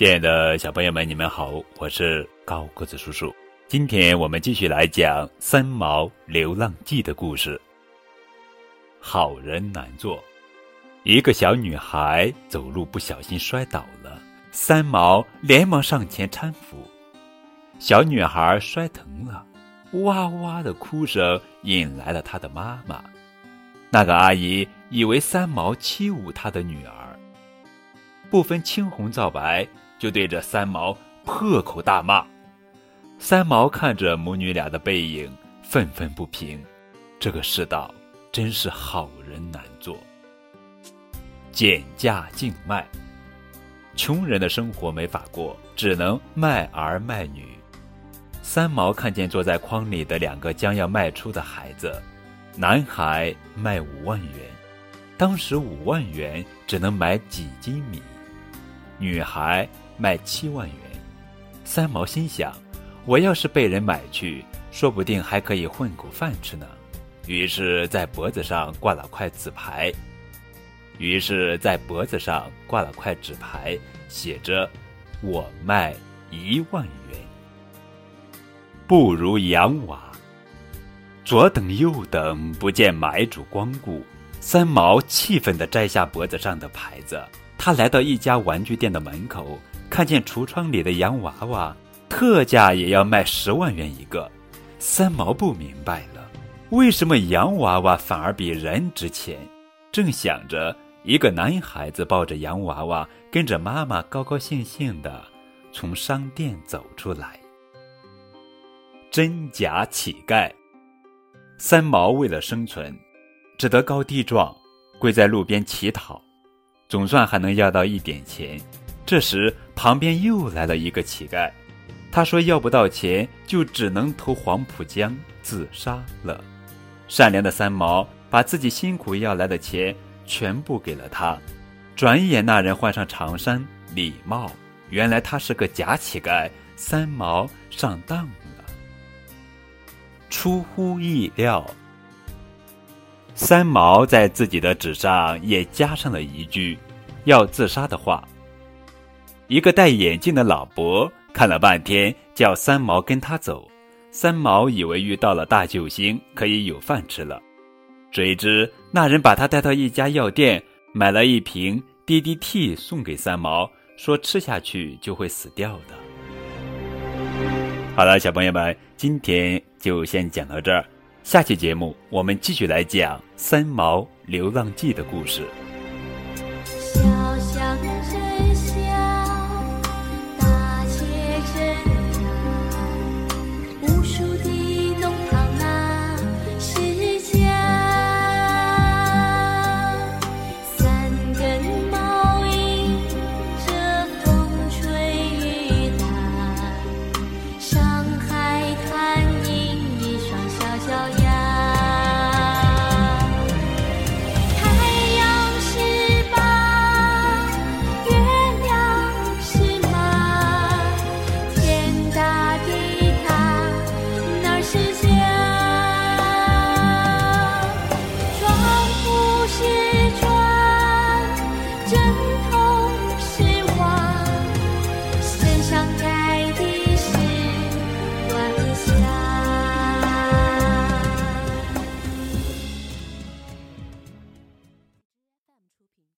亲爱的小朋友们，你们好，我是高个子叔叔。今天我们继续来讲《三毛流浪记》的故事。好人难做，一个小女孩走路不小心摔倒了，三毛连忙上前搀扶。小女孩摔疼了，哇哇的哭声引来了她的妈妈。那个阿姨以为三毛欺侮她的女儿，不分青红皂白。就对着三毛破口大骂，三毛看着母女俩的背影，愤愤不平。这个世道真是好人难做。减价竞卖，穷人的生活没法过，只能卖儿卖女。三毛看见坐在筐里的两个将要卖出的孩子，男孩卖五万元，当时五万元只能买几斤米，女孩。卖七万元，三毛心想：我要是被人买去，说不定还可以混口饭吃呢。于是，在脖子上挂了块纸牌。于是，在脖子上挂了块纸牌，写着：“我卖一万元。”不如洋娃。左等右等，不见买主光顾，三毛气愤地摘下脖子上的牌子。他来到一家玩具店的门口。看见橱窗里的洋娃娃，特价也要卖十万元一个。三毛不明白了，为什么洋娃娃反而比人值钱？正想着，一个男孩子抱着洋娃娃，跟着妈妈高高兴兴的从商店走出来。真假乞丐，三毛为了生存，只得高低撞，跪在路边乞讨，总算还能要到一点钱。这时，旁边又来了一个乞丐，他说要不到钱，就只能投黄浦江自杀了。善良的三毛把自己辛苦要来的钱全部给了他。转眼，那人换上长衫、礼帽，原来他是个假乞丐。三毛上当了。出乎意料，三毛在自己的纸上也加上了一句要自杀的话。一个戴眼镜的老伯看了半天，叫三毛跟他走。三毛以为遇到了大救星，可以有饭吃了。谁知那人把他带到一家药店，买了一瓶 DDT 送给三毛，说吃下去就会死掉的。好了，小朋友们，今天就先讲到这儿。下期节目我们继续来讲《三毛流浪记》的故事。小小的真相枕头